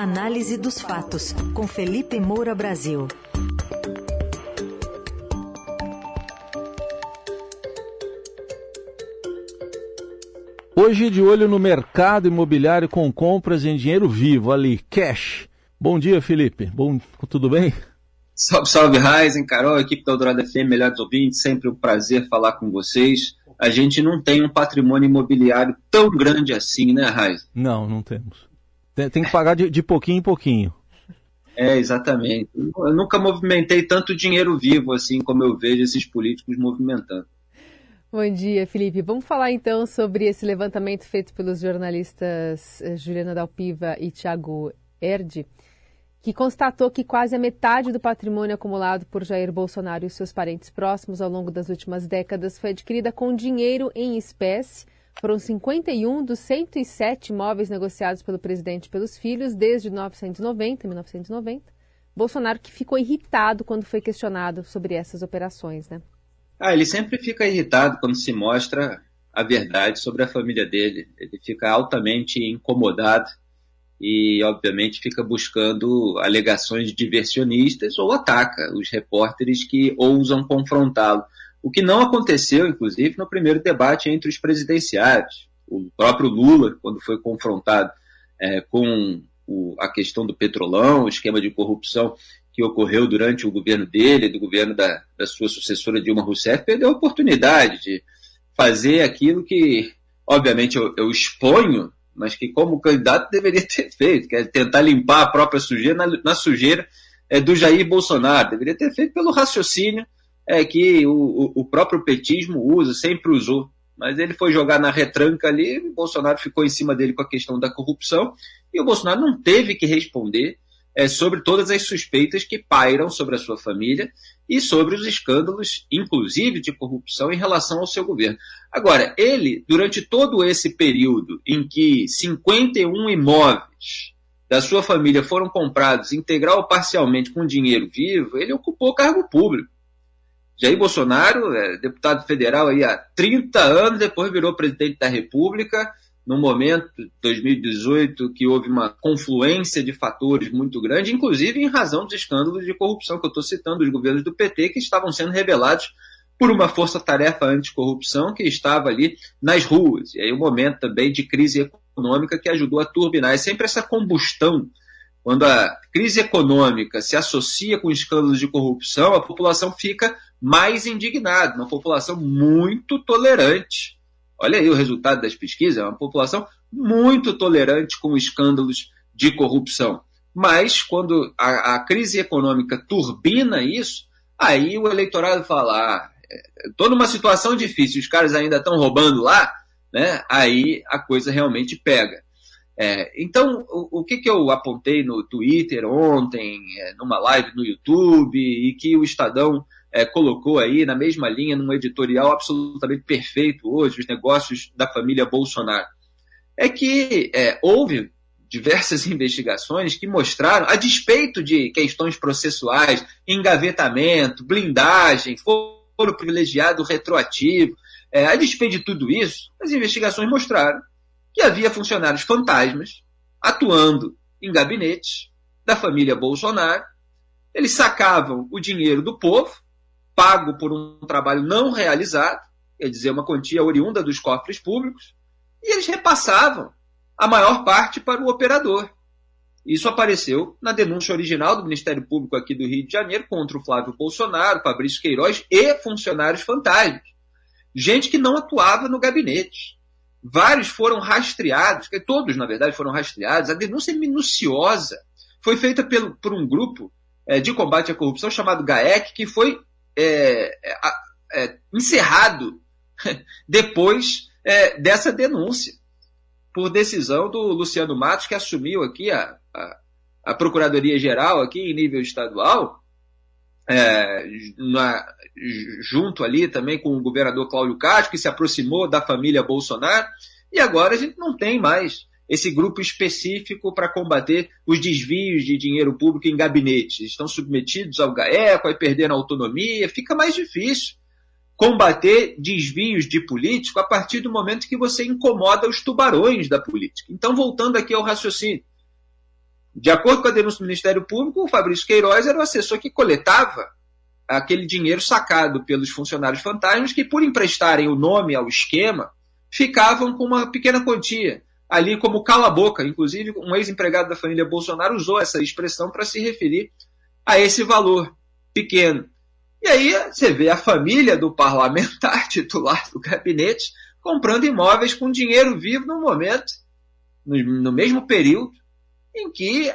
Análise dos fatos, com Felipe Moura Brasil. Hoje de olho no mercado imobiliário com compras em dinheiro vivo, ali, cash. Bom dia, Felipe. Bom, tudo bem? Salve, salve, Raizen, Carol, equipe da Eldorado FM, melhores ouvintes, sempre um prazer falar com vocês. A gente não tem um patrimônio imobiliário tão grande assim, né, Raizen? Não, não temos. Tem, tem que pagar de, de pouquinho em pouquinho. É, exatamente. Eu nunca movimentei tanto dinheiro vivo assim como eu vejo esses políticos movimentando. Bom dia, Felipe. Vamos falar então sobre esse levantamento feito pelos jornalistas eh, Juliana Dalpiva e Tiago Erdi, que constatou que quase a metade do patrimônio acumulado por Jair Bolsonaro e seus parentes próximos ao longo das últimas décadas foi adquirida com dinheiro em espécie. Foram 51 dos 107 imóveis negociados pelo presidente pelos filhos desde 1990, 1990. Bolsonaro que ficou irritado quando foi questionado sobre essas operações, né? Ah, ele sempre fica irritado quando se mostra a verdade sobre a família dele. Ele fica altamente incomodado e, obviamente, fica buscando alegações diversionistas ou ataca os repórteres que ousam confrontá-lo. O que não aconteceu, inclusive, no primeiro debate entre os presidenciários. O próprio Lula, quando foi confrontado é, com o, a questão do petrolão, o esquema de corrupção que ocorreu durante o governo dele, do governo da, da sua sucessora Dilma Rousseff, perdeu a oportunidade de fazer aquilo que, obviamente, eu, eu exponho, mas que como candidato deveria ter feito, que é tentar limpar a própria sujeira na, na sujeira é, do Jair Bolsonaro. Deveria ter feito pelo raciocínio é, que o, o, próprio petismo usa, sempre usou. Mas ele foi jogar na retranca ali, o Bolsonaro ficou em cima dele com a questão da corrupção, e o Bolsonaro não teve que responder é, sobre todas as suspeitas que pairam sobre a sua família e sobre os escândalos, inclusive de corrupção, em relação ao seu governo. Agora, ele, durante todo esse período em que 51 imóveis da sua família foram comprados integral ou parcialmente com dinheiro vivo, ele ocupou cargo público. Jair Bolsonaro, é, deputado federal aí há 30 anos, depois virou presidente da República, no momento, 2018, que houve uma confluência de fatores muito grande, inclusive em razão dos escândalos de corrupção que eu estou citando, dos governos do PT, que estavam sendo revelados por uma força-tarefa anticorrupção que estava ali nas ruas. E aí, um momento também de crise econômica que ajudou a turbinar. É sempre essa combustão. Quando a crise econômica se associa com escândalos de corrupção, a população fica mais indignada, uma população muito tolerante Olha aí o resultado das pesquisas, é uma população muito tolerante com escândalos de corrupção. Mas quando a, a crise econômica turbina isso, aí o eleitorado fala: ah, estou é, numa situação difícil, os caras ainda estão roubando lá, né? aí a coisa realmente pega. É, então, o, o, que, que eu apontei no Twitter ontem, é, numa live no YouTube, e que o Estadão é, colocou aí na mesma linha, num editorial absolutamente perfeito hoje, os negócios da família Bolsonaro, é que é, houve diversas investigações que mostraram, a despeito de questões processuais, engavetamento, blindagem, foro privilegiado retroativo, é, a despeito de tudo isso, as investigações mostraram que havia funcionários fantasmas atuando em gabinetes da família Bolsonaro. Eles sacavam o dinheiro do povo, pago por um trabalho não realizado, quer dizer, uma quantia oriunda dos cofres públicos, e eles repassavam a maior parte para o operador. Isso apareceu na denúncia original do Ministério Público aqui do Rio de Janeiro contra o Flávio Bolsonaro, Fabrício Queiroz e funcionários fantasmas. Gente que não atuava no gabinete. Vários foram rastreados, todos, na verdade, foram rastreados. A denúncia é minuciosa. Foi feita pelo, por um grupo é, de combate à corrupção chamado GAEC, que foi é, é, é, encerrado depois é, dessa denúncia, por decisão do Luciano Matos, que assumiu aqui a, a, a Procuradoria-Geral aqui em nível estadual, é, na, junto ali também com o governador Cláudio Castro, que se aproximou da família Bolsonaro, e agora a gente não tem mais esse grupo específico para combater os desvios de dinheiro público em gabinetes. Estão submetidos ao GAECO, aí perderam autonomia, fica mais difícil combater desvios de político a partir do momento que você incomoda os tubarões da política. Então, voltando aqui ao raciocínio, De acordo com a denúncia do Ministério Público, o Fabrício Queiroz era o assessor que coletava aquele dinheiro sacado pelos funcionários fantasmas que, por emprestarem o nome ao esquema, ficavam com uma pequena quantia ali como cala-boca. Inclusive, um ex-empregado da família Bolsonaro usou essa expressão para se referir a esse valor pequeno. E aí você vê a família do parlamentar titular do gabinete comprando imóveis com dinheiro vivo no momento, no, mesmo período, em que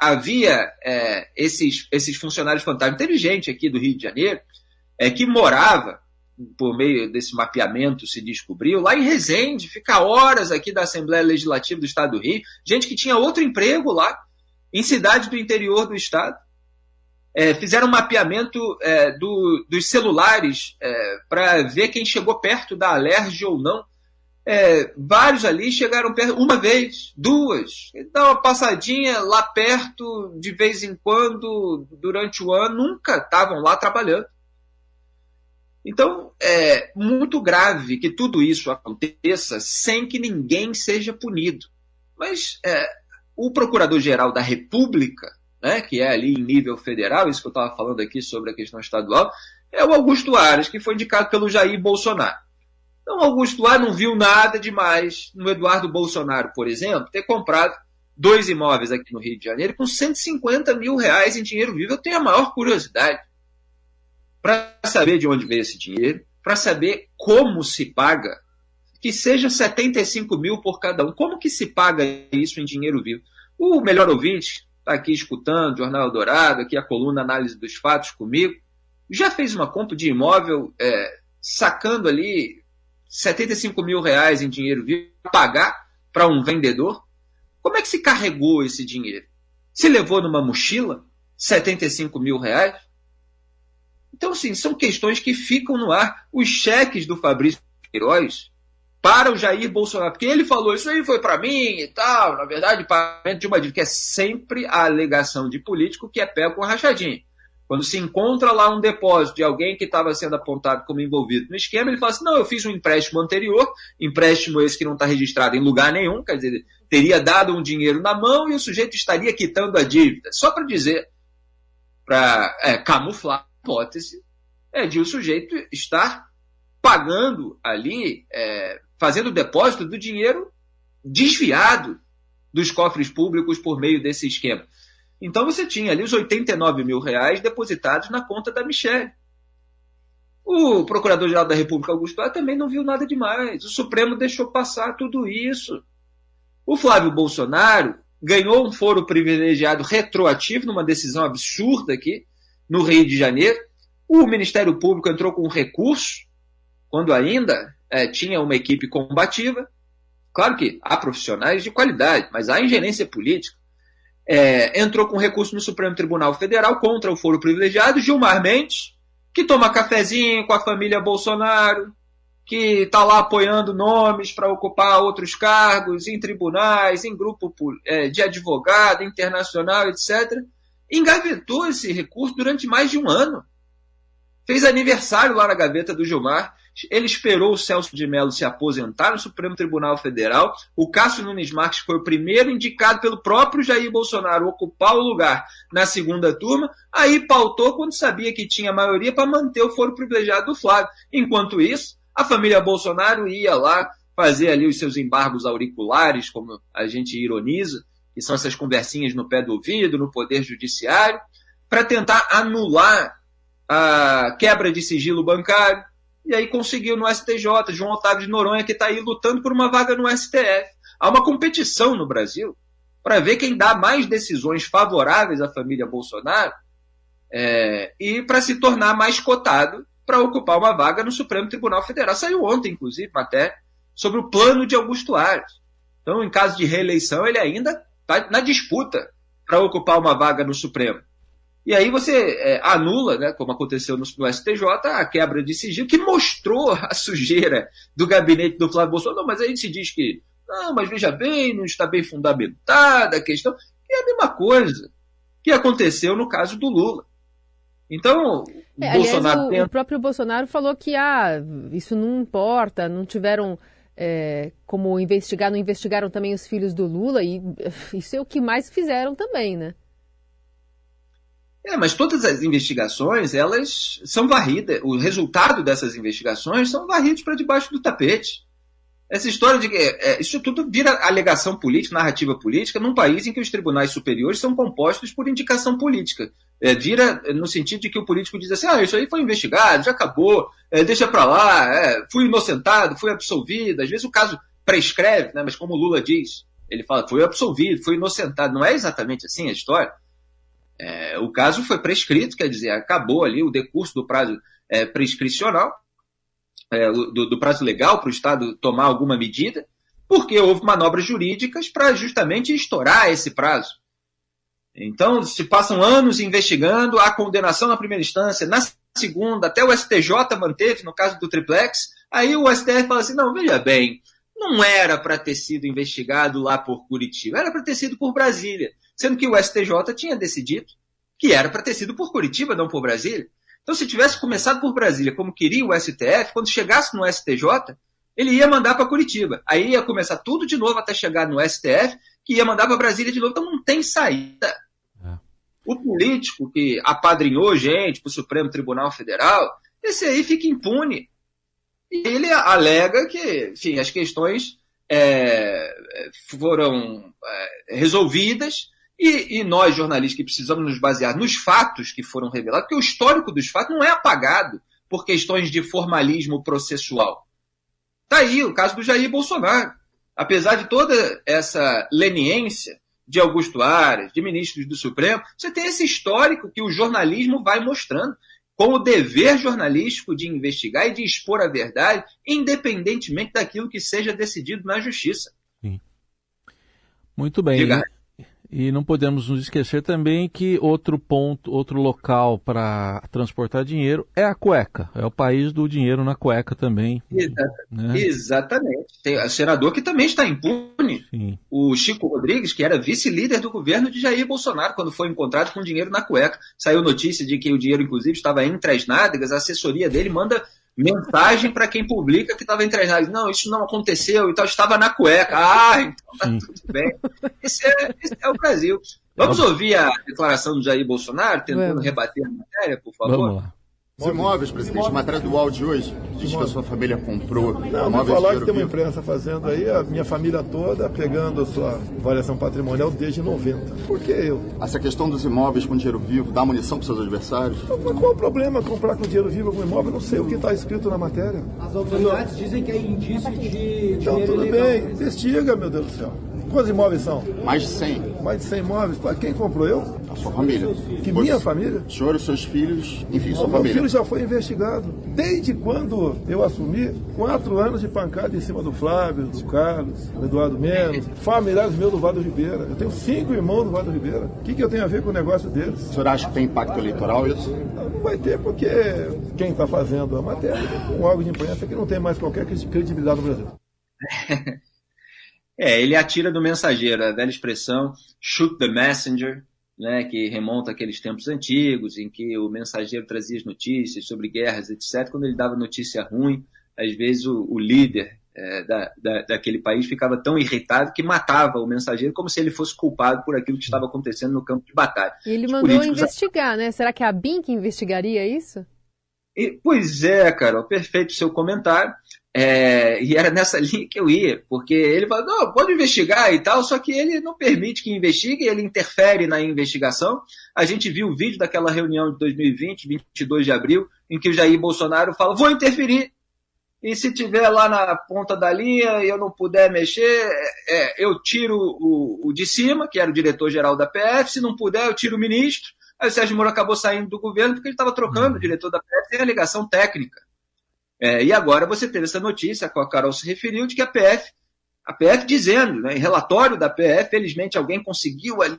havia é, esses, esses funcionários fantásticos. Teve gente aqui do Rio de Janeiro é, que morava, por meio desse mapeamento se descobriu, lá em Resende, fica horas aqui da Assembleia Legislativa do Estado do Rio, gente que tinha outro emprego lá, em cidades do interior do Estado. É, fizeram um mapeamento é, do, dos celulares é, para ver quem chegou perto da alergia ou não é, vários ali chegaram perto uma vez, duas. Dá uma passadinha lá perto de vez em quando, durante o ano, nunca estavam lá trabalhando. Então, é muito grave que tudo isso aconteça sem que ninguém seja punido. Mas é, o Procurador-Geral da República, né, que é ali em nível federal, isso que eu estava falando aqui sobre a questão estadual, é o Augusto Aras, que foi indicado pelo Jair Bolsonaro. Então, Augusto lá não viu nada demais no Eduardo Bolsonaro, por exemplo, ter comprado dois imóveis aqui no Rio de Janeiro com 150 mil reais em dinheiro vivo. Eu tenho a maior curiosidade para saber de onde veio esse dinheiro, para saber como se paga, que seja 75 mil por cada um. Como que se paga isso em dinheiro vivo? O melhor ouvinte está aqui escutando Jornal Dourado, aqui a coluna Análise dos Fatos comigo, já fez uma compra de imóvel é, sacando ali 75 mil reais em dinheiro vivo pagar para um vendedor? Como é que se carregou esse dinheiro? Se levou numa mochila 75 mil reais? Então, sim, são questões que ficam no ar. Os cheques do Fabrício Queiroz para o Jair Bolsonaro, porque ele falou isso aí foi para mim e tal, na verdade, pagamento de uma dívida, que é sempre a alegação de político que é pego com rachadinha. Quando se encontra lá um depósito de alguém que estava sendo apontado como envolvido no esquema, ele fala assim: não, eu fiz um empréstimo anterior, empréstimo esse que não está registrado em lugar nenhum, quer dizer, teria dado um dinheiro na mão e o sujeito estaria quitando a dívida. Só para dizer, para é, camuflar hipótese é, de o sujeito estar pagando ali, é, fazendo o depósito do dinheiro desviado dos cofres públicos por meio desse esquema. Então você tinha ali os 89 mil reais depositados na conta da Michelle. O Procurador-Geral da República, Augusto Aras, também não viu nada demais. O Supremo deixou passar tudo isso. O Flávio Bolsonaro ganhou um foro privilegiado retroativo numa decisão absurda aqui no Rio de Janeiro. O Ministério Público entrou com recurso, quando ainda é, tinha uma equipe combativa. Claro que há profissionais de qualidade, mas há ingerência política é, entrou com recurso no Supremo Tribunal Federal contra o foro privilegiado, Gilmar Mendes, que toma cafezinho com a família Bolsonaro, que está lá apoiando nomes para ocupar outros cargos em tribunais, em grupo é, de advogado internacional, etc., engavetou esse recurso durante mais de um ano. Fez aniversário lá na gaveta do Gilmar ele esperou o Celso de Mello se aposentar no Supremo Tribunal Federal. O Cássio Nunes Marques foi o primeiro indicado pelo próprio Jair Bolsonaro ocupar o lugar na segunda turma. Aí pautou quando sabia que tinha maioria para manter o foro privilegiado do Flávio. Enquanto isso, a família Bolsonaro ia lá fazer ali os seus embargos auriculares, como a gente ironiza, que são essas conversinhas no pé do ouvido, no Poder Judiciário, para tentar anular a quebra de sigilo bancário, e aí conseguiu no STJ, João Otávio de Noronha, que está aí lutando por uma vaga no STF. Há uma competição no Brasil para ver quem dá mais decisões favoráveis à família Bolsonaro é, e para se tornar mais cotado para ocupar uma vaga no Supremo Tribunal Federal. Saiu ontem, inclusive, matéria sobre o plano de Augusto Aras. Então, em caso de reeleição, ele ainda está na disputa para ocupar uma vaga no Supremo. E aí você é, anula, né, como aconteceu no, no, STJ, a quebra de sigilo, que mostrou a sujeira do gabinete do Flávio Bolsonaro. Não, mas aí se diz que, não, mas veja bem, não está bem fundamentada a questão. E é a mesma coisa que aconteceu no caso do Lula. Então, é, Bolsonaro aliás, o, o, próprio Bolsonaro falou que ah, isso não importa, não tiveram é, como investigar, não investigaram também os filhos do Lula, e isso é o que mais fizeram também, né? É, mas todas as investigações, elas são varridas, o resultado dessas investigações são varridos para debaixo do tapete. Essa história de que é, isso tudo vira alegação política, narrativa política, num país em que os tribunais superiores são compostos por indicação política. É, vira no sentido de que o político diz assim: ah, isso aí foi investigado, já acabou, é, deixa para lá, é, fui inocentado, fui absolvido. Às vezes o caso prescreve, né, mas como o Lula diz, ele fala: foi absolvido, foi inocentado. Não é exatamente assim a história. É, o caso foi prescrito, quer dizer, acabou ali o decurso do prazo é, prescricional, é, do, do, prazo legal para o Estado tomar alguma medida, porque houve manobras jurídicas para justamente estourar esse prazo. Então, se passam anos investigando a condenação na primeira instância, na segunda, até o STJ manteve, no caso do triplex, aí o STF fala assim: não, veja bem, não era para ter sido investigado lá por Curitiba, era para ter sido por Brasília sendo que o STJ tinha decidido que era para ter sido por Curitiba, não por Brasília. Então, se tivesse começado por Brasília, como queria o STF, quando chegasse no STJ, ele ia mandar para Curitiba. Aí ia começar tudo de novo até chegar no STF, que ia mandar para Brasília de novo. Então, não tem saída. O político que apadrinhou gente para o Supremo Tribunal Federal, esse aí fica impune. E ele alega que, enfim, as questões é, foram é, resolvidas e, e, nós, jornalistas, que precisamos nos basear nos fatos que foram revelados, porque o histórico dos fatos não é apagado por questões de formalismo processual. Está aí o caso do Jair Bolsonaro. Apesar de toda essa leniência de Augusto Aras, de ministros do Supremo, você tem esse histórico que o jornalismo vai mostrando, com o dever jornalístico de investigar e de expor a verdade, independentemente daquilo que seja decidido na justiça. Sim. Muito bem. Diga. E não podemos nos esquecer também que outro ponto, outro local para transportar dinheiro é a cueca. É o país do dinheiro na cueca também. Exatamente. Né? Exatamente. Tem o senador que também está impune. Sim. O Chico Rodrigues, que era vice-líder do governo de Jair Bolsonaro, quando foi encontrado com dinheiro na cueca. Saiu notícia de que o dinheiro, inclusive, estava entre as nádegas. A assessoria dele manda mensagem para quem publica que estava entre as Não, isso não aconteceu e tal, estava na cueca. Ah, então tá tudo bem. Esse é, esse é, o Brasil. Vamos ouvir a declaração do Jair Bolsonaro, tentando Vamos. rebater a matéria, por favor? Vamos lá. Os imóveis, presidente, matéria do UOL de hoje diz que a sua família comprou não, imóveis falar que tem uma imprensa fazendo aí, a minha família toda pegando a sua avaliação patrimonial desde 90. Por que eu? Essa questão dos imóveis com dinheiro vivo dá munição para seus adversários? Mas qual o problema comprar com dinheiro vivo algum imóvel? Não sei o que está escrito na matéria. As autoridades dizem que é indício de Então, tudo bem, investiga, meu Deus do céu. Quantos imóveis são? Mais de 100. Mais de 100 imóveis? Quem comprou eu? A sua família. Que pois, minha família? O senhor e seus filhos, enfim, sua família. Meu filho já foi investigado. Desde quando eu assumi, quatro anos de pancada em cima do Flávio, do Carlos, do Eduardo Menos, familiares meus do Vado Ribeira. Eu tenho cinco irmãos do Vado Ribeira. O que, que eu tenho a ver com o negócio deles? O senhor acha que tem impacto eleitoral isso? Não, não vai ter, porque quem está fazendo a matéria um órgão de imprensa que não tem mais qualquer credibilidade no Brasil. É, ele atira do mensageiro, a velha expressão shoot the messenger, né, que remonta aqueles tempos antigos, em que o mensageiro trazia as notícias sobre guerras, etc. Quando ele dava notícia ruim, às vezes o, o líder é, da, da, daquele país ficava tão irritado que matava o mensageiro como se ele fosse culpado por aquilo que estava acontecendo no campo de batalha. E ele Os mandou investigar, né? Será que é a BIM que investigaria isso? E, pois é, Carol, perfeito o seu comentário. É, e era nessa linha que eu ia, porque ele fala, não, pode investigar e tal, só que ele não permite que investigue, ele interfere na investigação. A gente viu o vídeo daquela reunião de 2020, 22 de abril, em que o Jair Bolsonaro fala, vou interferir, e se tiver lá na ponta da linha e eu não puder mexer, é, eu tiro o, o de cima, que era o diretor-geral da PF, se não puder, eu tiro o ministro. Aí o Sérgio Moro acabou saindo do governo porque ele estava trocando o diretor da PF sem alegação técnica. É, e agora você teve essa notícia, a qual a Carol se referiu, de que a PF, a PF dizendo, né, em relatório da PF, felizmente alguém conseguiu ali,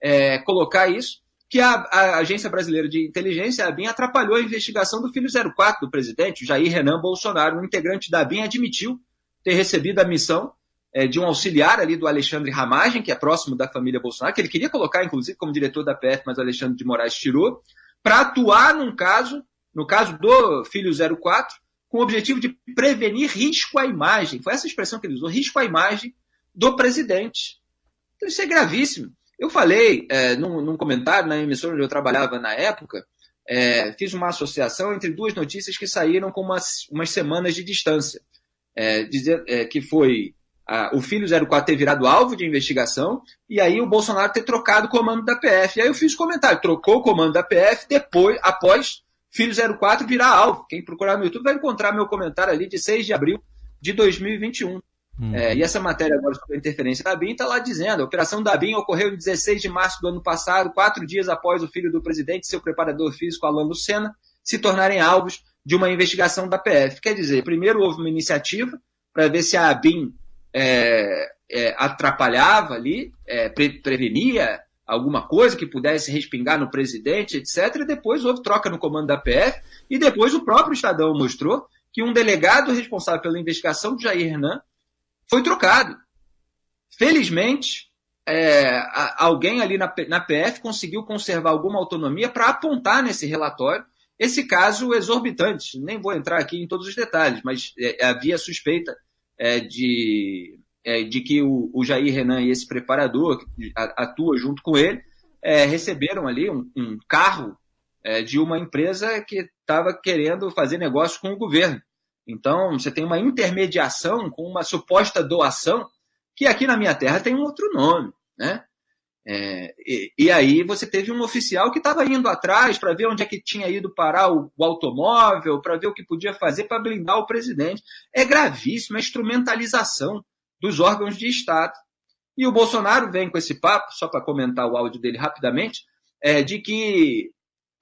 é, colocar isso, que a, a, Agência Brasileira de Inteligência, a ABIN, atrapalhou a investigação do filho 04 do presidente, Jair Renan Bolsonaro. Um integrante da ABIN admitiu ter recebido a missão é, de um auxiliar ali do Alexandre Ramagem, que é próximo da família Bolsonaro, que ele queria colocar, inclusive, como diretor da PF, mas o Alexandre de Moraes tirou, para atuar num caso, no caso do filho 04, com o objetivo de prevenir risco à imagem. Foi essa expressão que ele usou, risco à imagem do presidente. Então isso é gravíssimo. Eu falei é, num, num, comentário na emissora onde eu trabalhava na época, é, fiz uma associação entre duas notícias que saíram com umas, umas semanas de distância. É, dizer, é, que foi a, o filho 04 ter virado alvo de investigação e aí o Bolsonaro ter trocado o comando da PF. E aí eu fiz comentário, trocou o comando da PF depois, após filho 04 virar alvo. Quem procurar no YouTube vai encontrar meu comentário ali de 6 de abril de 2021. Hum. É, e essa matéria agora sobre a interferência da BIM está lá dizendo: a operação da BIM ocorreu em 16 de março do ano passado, quatro dias após o filho do presidente e seu preparador físico, Alan Lucena, se tornarem alvos de uma investigação da PF. Quer dizer, primeiro houve uma iniciativa para ver se a BIM é, é, atrapalhava ali, é, pre prevenia alguma coisa que pudesse respingar no presidente, etc. E depois houve troca no comando da PF, e depois o próprio Estadão mostrou que um delegado responsável pela investigação do Jair Renan foi trocado. Felizmente, é, alguém ali na, na PF conseguiu conservar alguma autonomia para apontar nesse relatório esse caso exorbitante. Nem vou entrar aqui em todos os detalhes, mas é, havia suspeita é, de, é, de que o, o, Jair Renan e esse preparador, que atua junto com ele, é, receberam ali um, um carro é, de uma empresa que estava querendo fazer negócio com o governo. Então, você tem uma intermediação com uma suposta doação, que aqui na minha terra tem um outro nome, né? É, e, e, aí você teve um oficial que estava indo atrás para ver onde é que tinha ido parar o, o automóvel, para ver o que podia fazer para blindar o presidente. É gravíssimo a instrumentalização dos órgãos de Estado. E o Bolsonaro vem com esse papo, só para comentar o áudio dele rapidamente, é, de que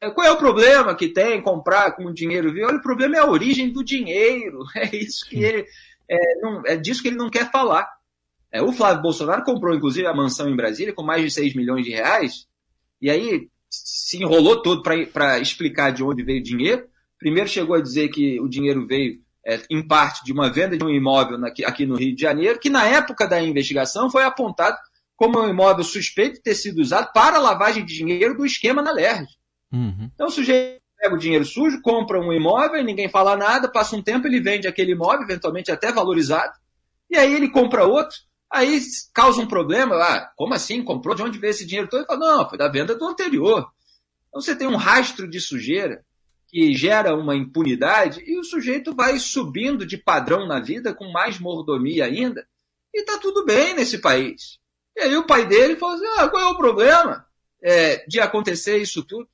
é, qual é o problema que tem comprar com dinheiro vivo? Olha, o problema é a origem do dinheiro. É isso que ele. É, não, é disso que ele não quer falar. É, o Flávio Bolsonaro comprou, inclusive, a mansão em Brasília com mais de 6 milhões de reais. E aí se enrolou todo para explicar de onde veio o dinheiro. Primeiro chegou a dizer que o dinheiro veio, é, em parte, de uma venda de um imóvel aqui, aqui no Rio de Janeiro, que na época da investigação foi apontado como um imóvel suspeito de ter sido usado para lavagem de dinheiro do esquema na LERJ. Uhum. Então o sujeito pega o dinheiro sujo, compra um imóvel, ninguém fala nada, passa um tempo, ele vende aquele imóvel, eventualmente até valorizado, e aí ele compra outro, aí causa um problema, ah, como assim? Comprou? De onde veio esse dinheiro todo? Ele fala, não, foi da venda do anterior. Então você tem um rastro de sujeira que gera uma impunidade e o sujeito vai subindo de padrão na vida com mais mordomia ainda, e está tudo bem nesse país. E aí o pai dele falou assim, ah, qual é o problema é, de acontecer isso tudo?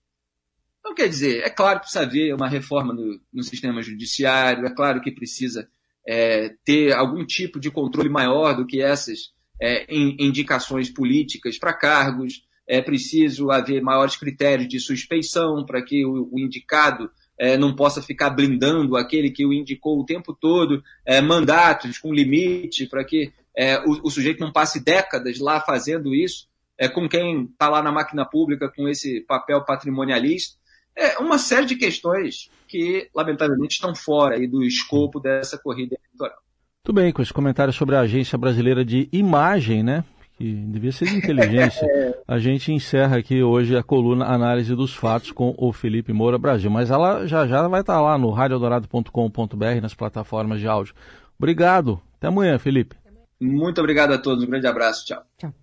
Então, quer dizer, é claro que precisa haver uma reforma no, no sistema judiciário, é claro que precisa é, ter algum tipo de controle maior do que essas é, indicações políticas para cargos, é preciso haver maiores critérios de suspeição para que o, o indicado é, não possa ficar blindando aquele que o indicou o tempo todo, é, mandatos com limite para que é, o, o, sujeito não passe décadas lá fazendo isso, é, com quem está lá na máquina pública com esse papel patrimonialista. É uma série de questões que, lamentavelmente, estão fora aí do escopo dessa corrida eleitoral. Muito bem, com esse comentário sobre a Agência Brasileira de Imagem, né? Que devia ser de inteligência. a gente encerra aqui hoje a coluna Análise dos Fatos com o Felipe Moura Brasil. Mas ela já já vai estar lá no radiodorado.com.br, nas plataformas de áudio. Obrigado. Até amanhã, Felipe. Muito obrigado a todos. Um grande abraço. Tchau. Tchau.